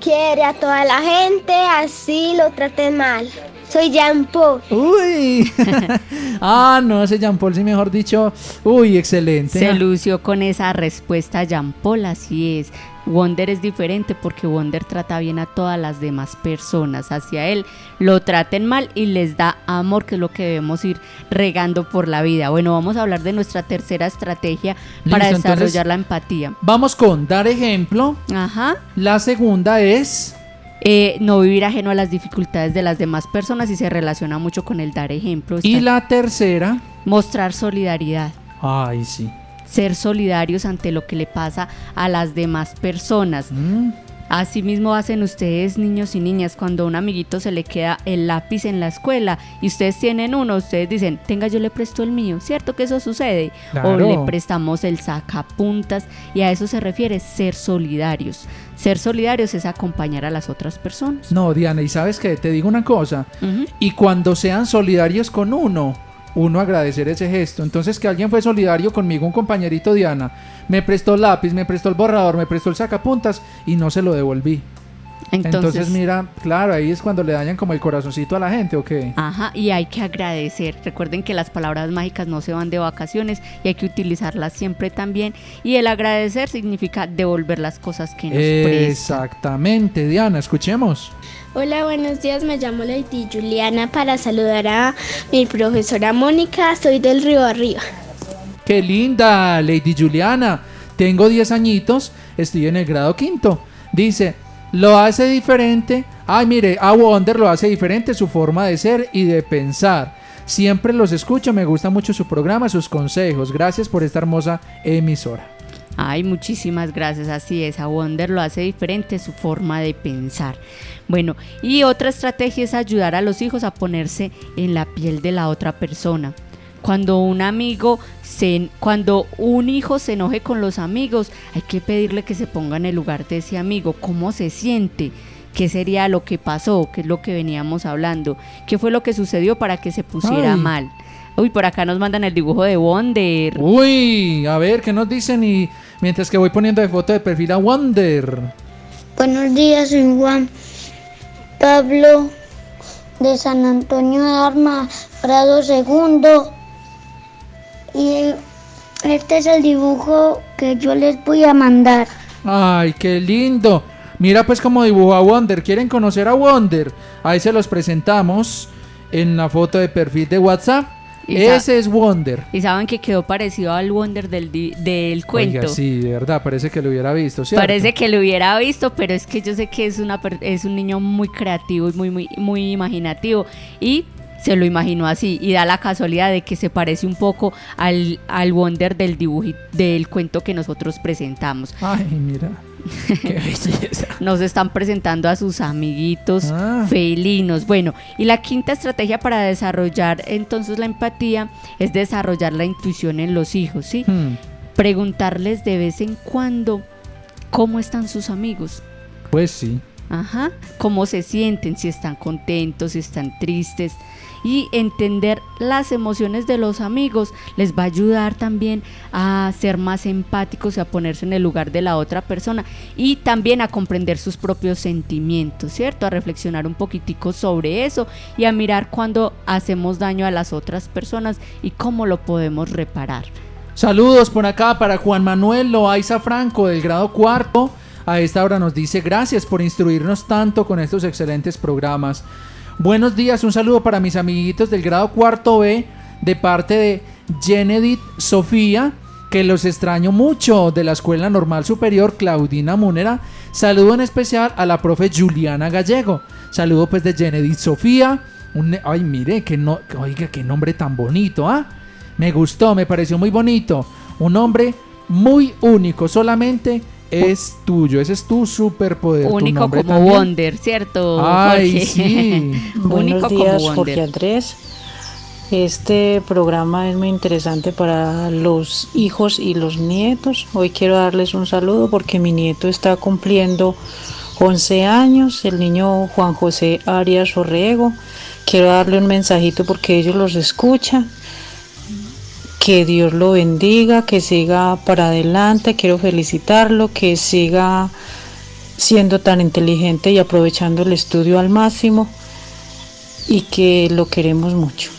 Quiere a toda la gente, así lo traten mal. Soy Jean Paul. Uy. *laughs* ah, no, ese Jean Paul, sí, mejor dicho. Uy, excelente. Se lució con esa respuesta Jean Paul, así es. Wonder es diferente porque Wonder trata bien a todas las demás personas. Hacia él lo traten mal y les da amor, que es lo que debemos ir regando por la vida. Bueno, vamos a hablar de nuestra tercera estrategia para Listo, desarrollar entonces- la empatía. Vamos con dar ejemplo. Ajá. La segunda es. Eh, no vivir ajeno a las dificultades de las demás personas y se relaciona mucho con el dar ejemplo. Y la tercera. Mostrar solidaridad. Ay, sí. ser solidarios ante lo que le pasa a las demás personas. Mm. Asimismo hacen ustedes, niños y niñas, cuando a un amiguito se le queda el lápiz en la escuela y ustedes tienen uno, ustedes dicen, tenga yo le presto el mío, ¿cierto que eso sucede? O le prestamos el sacapuntas y a eso se refiere ser solidarios. Ser solidarios es acompañar a las otras personas. No, Diana, y sabes que te digo una cosa. Y cuando sean solidarios con uno, uno agradecer ese gesto. Entonces, que alguien fue solidario conmigo, un compañerito Diana, me prestó el lápiz, me prestó el borrador, me prestó el sacapuntas y no se lo devolví. Entonces- Entonces, mira, claro, ahí es cuando le dañan como el corazoncito a la gente, ¿o qué? Ajá, y hay que agradecer. Recuerden que las palabras mágicas no se van de vacaciones y hay que utilizarlas siempre también. Y el agradecer significa devolver las cosas que nos prestan. Exactamente, Diana, escuchemos. Hola, buenos días. Me llamo Lady Juliana para saludar a mi profesora Mónica. Soy del Río Arriba. Qué linda, Lady Juliana. Tengo 10 añitos, estoy en el grado quinto. Dice, lo hace diferente. Ay, mire, a Wonder lo hace diferente su forma de ser y de pensar. Siempre los escucho, me gusta mucho su programa, sus consejos. Gracias por esta hermosa emisora. Ay, muchísimas gracias. Así es, a Wonder lo hace diferente su forma de pensar. Bueno, y otra estrategia es ayudar a los hijos a ponerse en la piel de la otra persona. Cuando un amigo se, cuando un hijo se enoje con los amigos, hay que pedirle que se ponga en el lugar de ese amigo, cómo se siente, qué sería lo que pasó, qué es lo que veníamos hablando, qué fue lo que sucedió para que se pusiera Ay. mal. Uy, por acá nos mandan el dibujo de Wonder. Uy, a ver, ¿qué nos dicen? Y mientras que voy poniendo de foto de perfil a Wonder. Buenos días, soy Juan Pablo de San Antonio de Armas, grado segundo. Y este es el dibujo que yo les voy a mandar. Ay, qué lindo. Mira pues cómo dibuja a Wonder. ¿Quieren conocer a Wonder? Ahí se los presentamos en la foto de perfil de WhatsApp. Ese es Wonder. Y saben que quedó parecido al Wonder del, di- del cuento. Oiga, sí, de verdad, parece que lo hubiera visto, ¿cierto? Parece que lo hubiera visto, pero es que yo sé que es una per- es un niño muy creativo y muy muy muy imaginativo y se lo imaginó así y da la casualidad de que se parece un poco al, al Wonder del dibujo del cuento que nosotros presentamos. Ay, mira. Qué *laughs* belleza. Nos están presentando a sus amiguitos Ah. felinos. Bueno, y la quinta estrategia para desarrollar entonces la empatía es desarrollar la intuición en los hijos, ¿sí? Hmm, Preguntarles de vez en cuando cómo están sus amigos. Pues sí. Ajá, cómo se sienten, si están contentos, si están tristes. Y entender las emociones de los amigos les va a ayudar también a ser más empáticos y a ponerse en el lugar de la otra persona y también a comprender sus propios sentimientos, ¿cierto? A reflexionar un poquitico sobre eso y a mirar cuando hacemos daño a las otras personas y cómo lo podemos reparar. Saludos por acá para Juan Manuel Loaiza Franco del grado cuarto. A esta hora nos dice gracias por instruirnos tanto con estos excelentes programas. Buenos días, un saludo para mis amiguitos del grado cuarto B de parte de Genedith Sofía, que los extraño mucho de la Escuela Normal Superior Claudina Munera. Saludo en especial a la profe Juliana Gallego. Saludo pues de Genedith Sofía. Un ay, mire, que no, oiga, qué nombre tan bonito, ¿ah? Me gustó, me pareció muy bonito. Un nombre muy único, solamente es tuyo. Ese es tu superpoder. Único como también. Wonder, ¿cierto? Ay, Jorge? sí. *laughs* Único Buenos como días, Wonder. Jorge Andrés. Este programa es muy interesante para los hijos y los nietos. Hoy quiero darles un saludo porque mi nieto está cumpliendo 11 años, el niño Juan José Arias Orrego. Quiero darle un mensajito porque ellos los escuchan. Que Dios lo bendiga, que siga para adelante. Quiero felicitarlo, que siga siendo tan inteligente y aprovechando el estudio al máximo y que lo queremos mucho.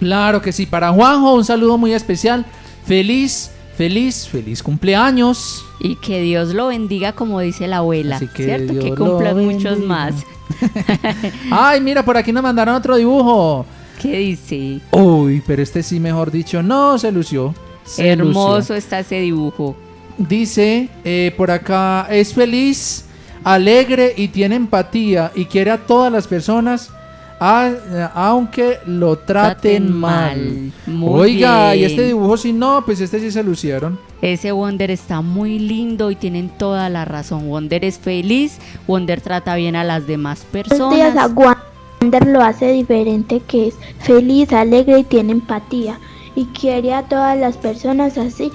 Claro que sí. Para Juanjo, un saludo muy especial. Feliz, feliz, feliz cumpleaños. Y que Dios lo bendiga, como dice la abuela. Así que ¿Cierto? Dios que lo cumpla muchos más. *laughs* Ay, mira, por aquí nos mandaron otro dibujo. ¿Qué dice? Uy, pero este sí, mejor dicho, no se lució. Se Hermoso lució. está ese dibujo. Dice eh, por acá, es feliz, alegre y tiene empatía y quiere a todas las personas, a- aunque lo traten, Traten mal. Oiga, y este dibujo sí no, pues este sí se lucieron. Ese Wonder está muy lindo y tienen toda la razón. Wonder es feliz, Wonder trata bien a las demás personas. Wander lo hace diferente que es feliz, alegre y tiene empatía y quiere a todas las personas así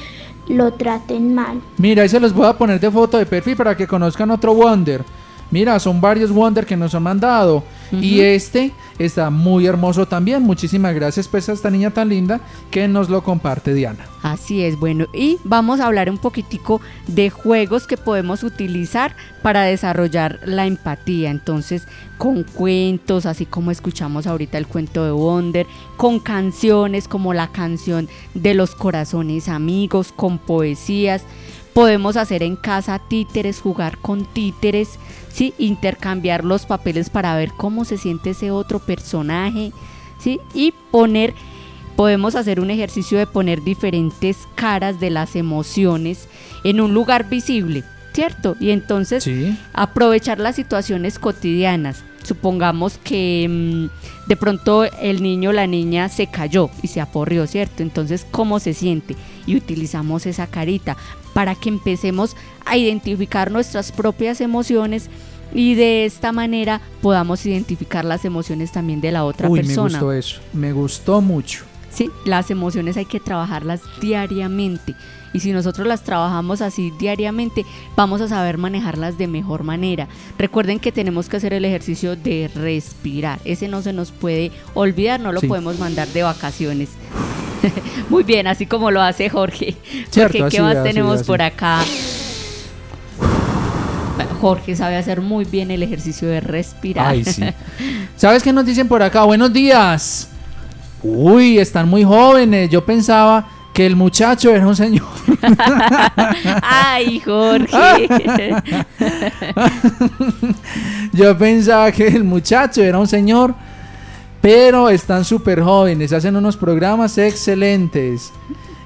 lo traten mal. Mira, ahí se los voy a poner de foto de perfil para que conozcan otro Wonder. Mira, son varios Wonder que nos han mandado. Y este está muy hermoso también. Muchísimas gracias pues a esta niña tan linda que nos lo comparte Diana. Así es, bueno, y vamos a hablar un poquitico de juegos que podemos utilizar para desarrollar la empatía. Entonces, con cuentos, así como escuchamos ahorita el cuento de Wonder, con canciones como la canción de los corazones amigos, con poesías. Podemos hacer en casa títeres, jugar con títeres, ¿sí? intercambiar los papeles para ver cómo se siente ese otro personaje, ¿sí? y poner podemos hacer un ejercicio de poner diferentes caras de las emociones en un lugar visible, ¿cierto? Y entonces aprovechar las situaciones cotidianas. Supongamos que mm, de pronto el niño o la niña se cayó y se aporrió, ¿cierto? Entonces, ¿cómo se siente? Y utilizamos esa carita para que empecemos a identificar nuestras propias emociones y de esta manera podamos identificar las emociones también de la otra Uy, me persona. gustó eso. Me gustó mucho. Sí, las emociones hay que trabajarlas diariamente. Y si nosotros las trabajamos así diariamente, vamos a saber manejarlas de mejor manera. Recuerden que tenemos que hacer el ejercicio de respirar. Ese no se nos puede olvidar, no lo Sí. podemos mandar de vacaciones. *laughs* Muy bien, así como lo hace Jorge. Cierto, así ¿qué más así tenemos así. por acá? Jorge sabe hacer muy bien el ejercicio de respirar. Ay, sí. *laughs* ¿Sabes qué nos dicen por acá? Buenos días. Uy, están muy jóvenes. Yo pensaba que el muchacho era un señor. *laughs* Ay, Jorge. Yo pensaba que el muchacho era un señor, pero están súper jóvenes, hacen unos programas excelentes.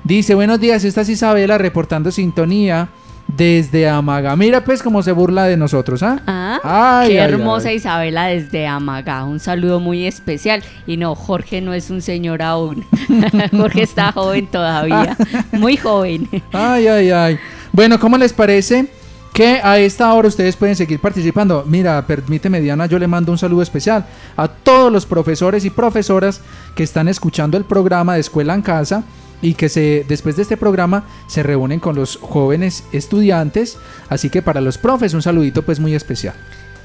Dice, buenos días, esta es Isabela reportando sintonía desde Amaga. Mira pues cómo se burla de nosotros, ¿ah? Ah, Ay, qué ay, hermosa ay. Isabela desde Amaga. Un saludo muy especial. Y no, Jorge no es un señor aún. *laughs* Jorge está joven todavía. *laughs* Muy joven. Ay, ay, ay. Bueno, ¿cómo les parece? Que a esta hora ustedes pueden seguir participando. Mira, permíteme Diana, yo le mando un saludo especial a todos los profesores y profesoras que están escuchando el programa de Escuela en Casa y que se después de este programa se reúnen con los jóvenes estudiantes. Así que para los profes un saludito pues muy especial.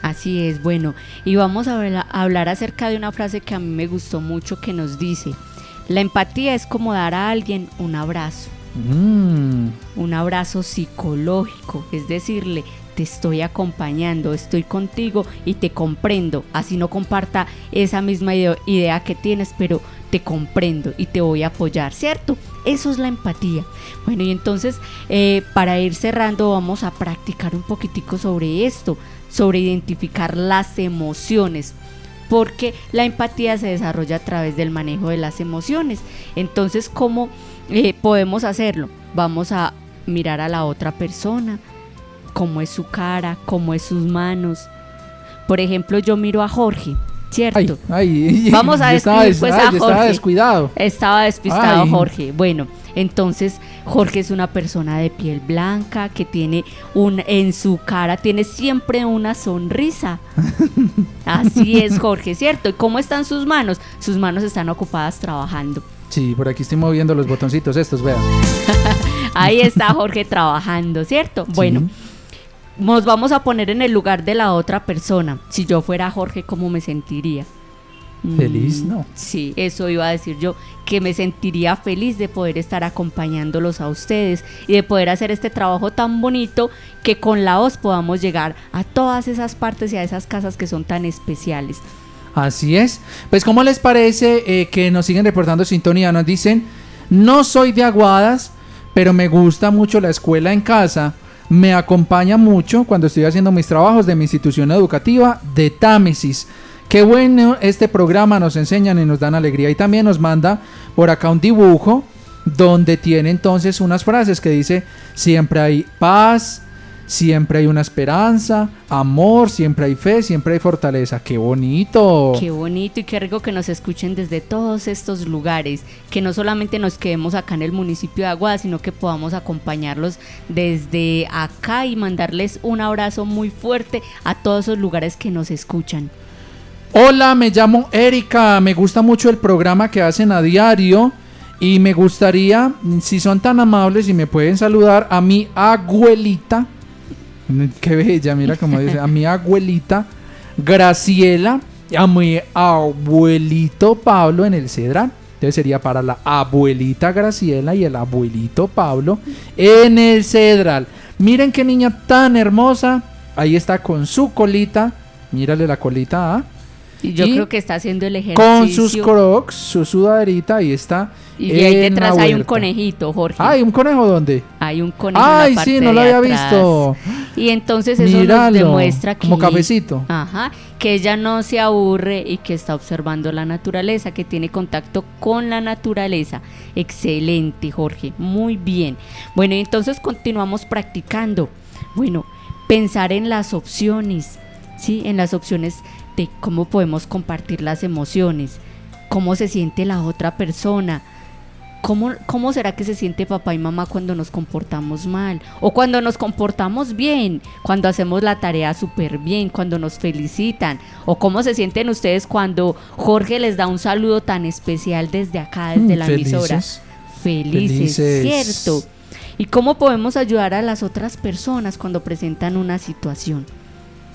Así es, bueno. Y vamos a, habla- a hablar acerca de una frase que a mí me gustó mucho que nos dice, la empatía es como dar a alguien un abrazo. Mm, un abrazo psicológico, es decirle, te estoy acompañando, estoy contigo y te comprendo, así no comparta esa misma idea que tienes, pero te comprendo y te voy a apoyar, ¿cierto? Eso es la empatía. Bueno, y entonces, eh, para ir cerrando, vamos a practicar un poquitico sobre esto, sobre identificar las emociones porque la empatía se desarrolla a través del manejo de las emociones. Entonces, ¿cómo eh, podemos hacerlo? Vamos a mirar a la otra persona, cómo es su cara, cómo es sus manos. Por ejemplo, yo miro a Jorge, ¿cierto? ay, *laughs* Vamos a describir des- pues ay, a yo estaba Jorge. descuidado. Estaba despistado Ay. Jorge. Bueno, entonces Jorge es una persona de piel blanca que tiene un en su cara tiene siempre una sonrisa. *laughs* Así es Jorge, ¿cierto? ¿Y cómo están sus manos? Sus manos están ocupadas trabajando. Sí, por aquí estoy moviendo los botoncitos estos, vean. *laughs* Ahí está Jorge trabajando, ¿cierto? Bueno, nos vamos a poner en el lugar de la otra persona. Si yo fuera Jorge, ¿cómo me sentiría? Feliz, Mm, ¿no? Sí, eso iba a decir yo, que me sentiría feliz de poder estar acompañándolos a ustedes y de poder hacer este trabajo tan bonito que con la voz podamos llegar a todas esas partes y a esas casas que son tan especiales. Así es. Pues, ¿cómo les parece eh, que nos siguen reportando sintonía? Nos dicen, no soy de Aguadas, pero me gusta mucho la escuela en casa. Me acompaña mucho cuando estoy haciendo mis trabajos de mi institución educativa de Támesis. Qué bueno este programa, nos enseñan y nos dan alegría. Y también nos manda por acá un dibujo donde tiene entonces unas frases que dice, siempre hay paz, siempre hay una esperanza, amor, siempre hay fe, siempre hay fortaleza. ¡Qué bonito! Qué bonito y qué rico que nos escuchen desde todos estos lugares, que no solamente nos quedemos acá en el municipio de Aguada, sino que podamos acompañarlos desde acá y mandarles un abrazo muy fuerte a todos esos lugares que nos escuchan. Hola, me llamo Erika, me gusta mucho el programa que hacen a diario y me gustaría, si son tan amables y me pueden saludar a mi abuelita, qué bella, mira cómo dice, a mi abuelita Graciela, a mi abuelito Pablo en el Cedral. Entonces sería para la abuelita Graciela y el abuelito Pablo en el Cedral. Miren qué niña tan hermosa. Ahí está con su colita. Mírale la colita, ¿ah? Y yo Y creo que está haciendo el ejercicio. Con sus crocs, su sudaderita, ahí está. Y ahí en detrás hay un conejito, Jorge. Ay, ¿un conejo dónde? Hay un conejo. Ay, en la parte sí, no lo había atrás. visto. Y entonces eso Míralo, nos demuestra que. como cafecito. Ajá. Que ella no se aburre y que está observando la naturaleza, que tiene contacto con la naturaleza. Excelente, Jorge. Muy bien. Bueno, y entonces continuamos practicando. Bueno, pensar en las opciones. ¿Sí? En las opciones de cómo podemos compartir las emociones. Cómo se siente la otra persona. ¿Cómo, ¿Cómo será que se siente papá y mamá cuando nos comportamos mal? O cuando nos comportamos bien, cuando hacemos la tarea súper bien, cuando nos felicitan. O cómo se sienten ustedes cuando Jorge les da un saludo tan especial desde acá, desde Mm, la emisora. Felices, Felices. cierto. ¿Y cómo podemos ayudar a las otras personas cuando presentan una situación?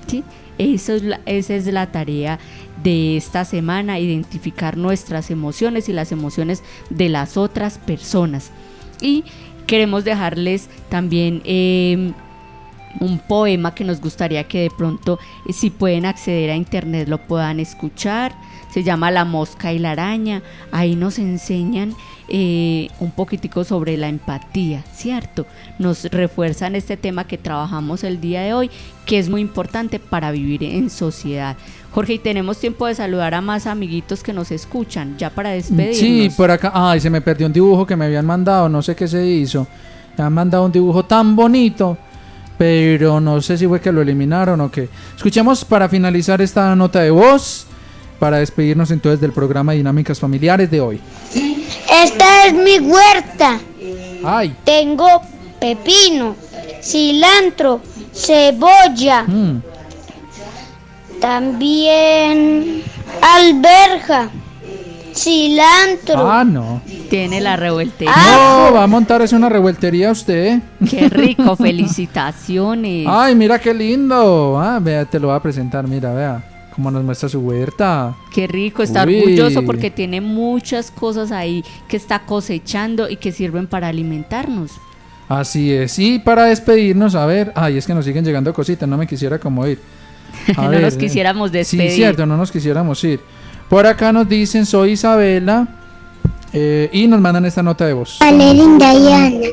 ¿Sí? Es la- esa es la tarea de esta semana, identificar nuestras emociones y las emociones de las otras personas. Y queremos dejarles también eh, un poema que nos gustaría que de pronto, eh, si pueden acceder a internet, lo puedan escuchar. Se llama La mosca y la araña. Ahí nos enseñan eh, un poquitico sobre la empatía, ¿cierto? Nos refuerzan este tema que trabajamos el día de hoy, que es muy importante para vivir en sociedad. Jorge, y tenemos tiempo de saludar a más amiguitos que nos escuchan, ya para despedirnos. Sí, por acá. Ay, se me perdió un dibujo que me habían mandado. No sé qué se hizo. Me han mandado un dibujo tan bonito. Pero no sé si fue que lo eliminaron o qué. Escuchemos para finalizar esta nota de voz. Para despedirnos entonces del programa Dinámicas Familiares de hoy. Esta es mi huerta. Ay. Tengo pepino, cilantro, cebolla, Mm. también alberja, cilantro. Ah, no. Tiene la revueltería. No, va a montar es una revueltería usted. Qué rico, *laughs* felicitaciones. Ay, mira qué lindo. Ah, vea, te lo voy a presentar. Mira, vea. Cómo nos muestra su huerta. Qué rico, está Uy. orgulloso porque tiene muchas cosas ahí que está cosechando y que sirven para alimentarnos. Así es. Y para despedirnos, a ver. Ay, es que nos siguen llegando cositas. No me quisiera como ir. *laughs* A No ver, nos quisiéramos despedir. Sí, cierto, no nos quisiéramos ir. Por acá nos dicen, soy Isabela. eh, y nos mandan esta nota de voz. Valeria Diana.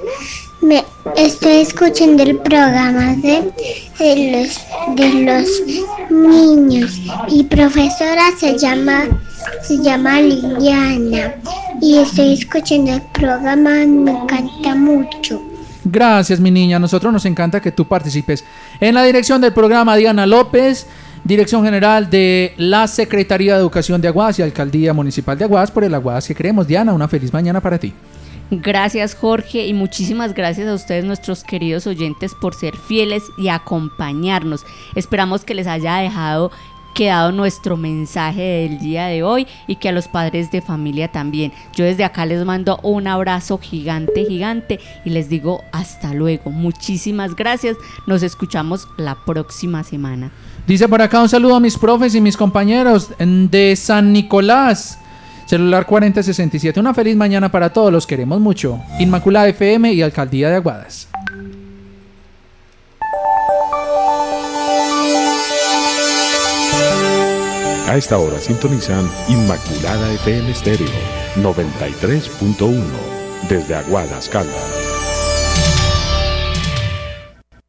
Me estoy escuchando el programa de, de los de los niños. Mi profesora se llama se llama Liliana y estoy escuchando el programa, me encanta mucho. Gracias, mi niña. A nosotros nos encanta que tú participes. En la dirección del programa, Diana López, dirección general de la Secretaría de Educación de Aguas y Alcaldía Municipal de Aguas por el Aguas que creemos. Diana, una feliz mañana para ti. Gracias Jorge y muchísimas gracias a ustedes nuestros queridos oyentes por ser fieles y acompañarnos. Esperamos que les haya dejado quedado nuestro mensaje del día de hoy y que a los padres de familia también. Yo desde acá les mando un abrazo gigante, gigante y les digo hasta luego. Muchísimas gracias. Nos escuchamos la próxima semana. Dice por acá un saludo a mis profes y mis compañeros de San Nicolás. Celular 4067. Una feliz mañana para todos. Los queremos mucho. Inmaculada FM y Alcaldía de Aguadas. A esta hora sintonizan Inmaculada FM Estéreo 93.1 desde Aguadas Caldas.